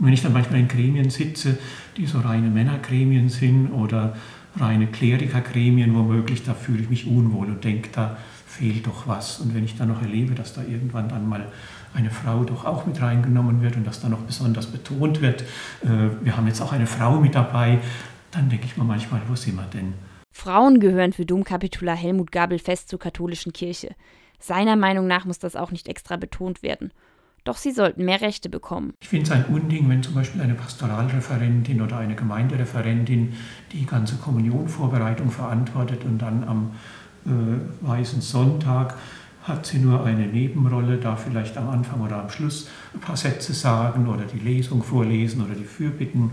Und wenn ich dann manchmal in Gremien sitze, die so reine Männergremien sind oder reine Klerikergremien womöglich, da fühle ich mich unwohl und denke, da fehlt doch was. Und wenn ich dann noch erlebe, dass da irgendwann dann mal eine Frau doch auch mit reingenommen wird und dass da noch besonders betont wird, äh, wir haben jetzt auch eine Frau mit dabei, dann denke ich mir manchmal, wo sind wir denn? Frauen gehören für Domkapitular Helmut Gabel fest zur katholischen Kirche. Seiner Meinung nach muss das auch nicht extra betont werden. Doch sie sollten mehr Rechte bekommen. Ich finde es ein Unding, wenn zum Beispiel eine Pastoralreferentin oder eine Gemeindereferentin die ganze Kommunionvorbereitung verantwortet und dann am äh, Weißen Sonntag hat sie nur eine Nebenrolle, da vielleicht am Anfang oder am Schluss ein paar Sätze sagen oder die Lesung vorlesen oder die Fürbitten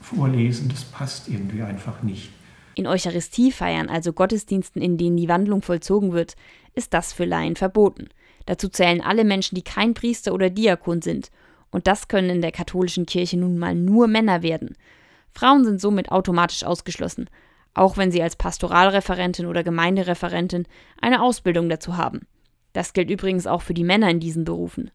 vorlesen. Das passt irgendwie einfach nicht. In Eucharistiefeiern, also Gottesdiensten, in denen die Wandlung vollzogen wird, ist das für Laien verboten. Dazu zählen alle Menschen, die kein Priester oder Diakon sind. Und das können in der katholischen Kirche nun mal nur Männer werden. Frauen sind somit automatisch ausgeschlossen, auch wenn sie als Pastoralreferentin oder Gemeindereferentin eine Ausbildung dazu haben. Das gilt übrigens auch für die Männer in diesen Berufen.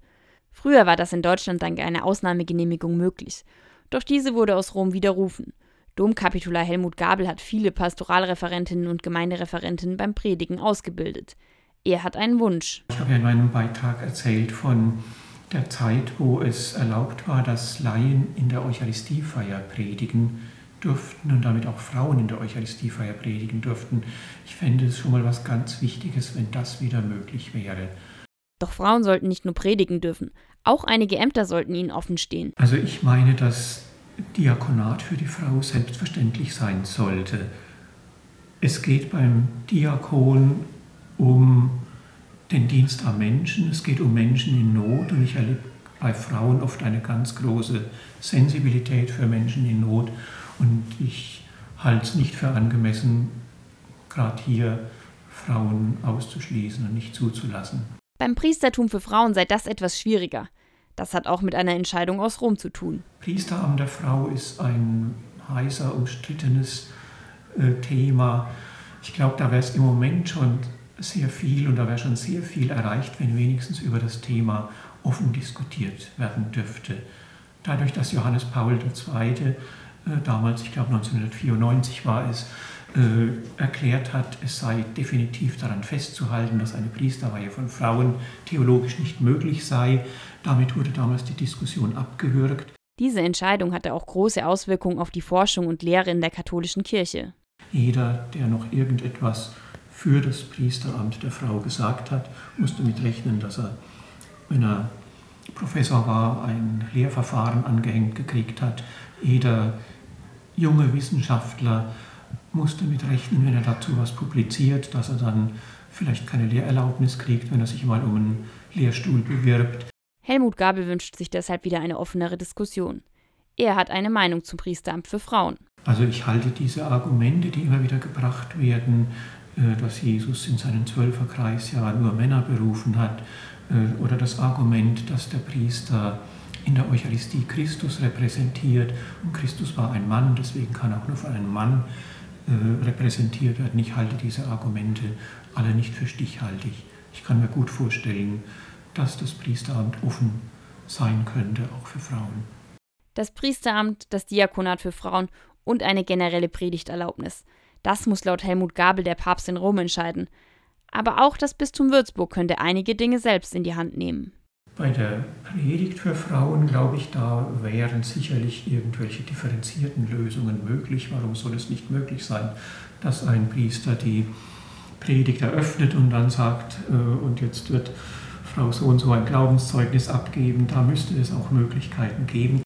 Früher war das in Deutschland dank einer Ausnahmegenehmigung möglich, doch diese wurde aus Rom widerrufen. Domkapitular Helmut Gabel hat viele Pastoralreferentinnen und Gemeindereferentinnen beim Predigen ausgebildet. Er hat einen Wunsch. Ich habe ja in meinem Beitrag erzählt von der Zeit, wo es erlaubt war, dass Laien in der Eucharistiefeier predigen durften und damit auch Frauen in der Eucharistiefeier predigen durften. Ich fände es schon mal was ganz Wichtiges, wenn das wieder möglich wäre. Doch Frauen sollten nicht nur predigen dürfen, auch einige Ämter sollten ihnen offen stehen. Also ich meine, dass Diakonat für die Frau selbstverständlich sein sollte. Es geht beim Diakon um den Dienst am Menschen, es geht um Menschen in Not und ich erlebe bei Frauen oft eine ganz große Sensibilität für Menschen in Not und ich halte es nicht für angemessen, gerade hier Frauen auszuschließen und nicht zuzulassen. Beim Priestertum für Frauen sei das etwas schwieriger. Das hat auch mit einer Entscheidung aus Rom zu tun. Priesteramt der Frau ist ein heißer, umstrittenes äh, Thema. Ich glaube, da wäre es im Moment schon sehr viel und da wäre schon sehr viel erreicht, wenn wenigstens über das Thema offen diskutiert werden dürfte. Dadurch, dass Johannes Paul II. Äh, damals, ich glaube 1994 war es, äh, erklärt hat, es sei definitiv daran festzuhalten, dass eine Priesterweihe von Frauen theologisch nicht möglich sei. Damit wurde damals die Diskussion abgewürgt. Diese Entscheidung hatte auch große Auswirkungen auf die Forschung und Lehre in der katholischen Kirche. Jeder, der noch irgendetwas für das Priesteramt der Frau gesagt hat, musste damit rechnen, dass er, wenn er Professor war, ein Lehrverfahren angehängt gekriegt hat. Jeder junge Wissenschaftler musste damit rechnen, wenn er dazu was publiziert, dass er dann vielleicht keine Lehrerlaubnis kriegt, wenn er sich mal um einen Lehrstuhl bewirbt. Helmut Gabel wünscht sich deshalb wieder eine offenere Diskussion. Er hat eine Meinung zum Priesteramt für Frauen. Also ich halte diese Argumente, die immer wieder gebracht werden, dass Jesus in seinen Zwölferkreis ja nur Männer berufen hat, äh, oder das Argument, dass der Priester in der Eucharistie Christus repräsentiert und Christus war ein Mann, deswegen kann auch nur von einem Mann äh, repräsentiert werden. Ich halte diese Argumente alle nicht für stichhaltig. Ich kann mir gut vorstellen, dass das Priesteramt offen sein könnte, auch für Frauen. Das Priesteramt, das Diakonat für Frauen und eine generelle Predigterlaubnis. Das muss laut Helmut Gabel der Papst in Rom entscheiden. Aber auch das Bistum Würzburg könnte einige Dinge selbst in die Hand nehmen. Bei der Predigt für Frauen, glaube ich, da wären sicherlich irgendwelche differenzierten Lösungen möglich. Warum soll es nicht möglich sein, dass ein Priester die Predigt eröffnet und dann sagt, äh, und jetzt wird Frau so und so ein Glaubenszeugnis abgeben. Da müsste es auch Möglichkeiten geben.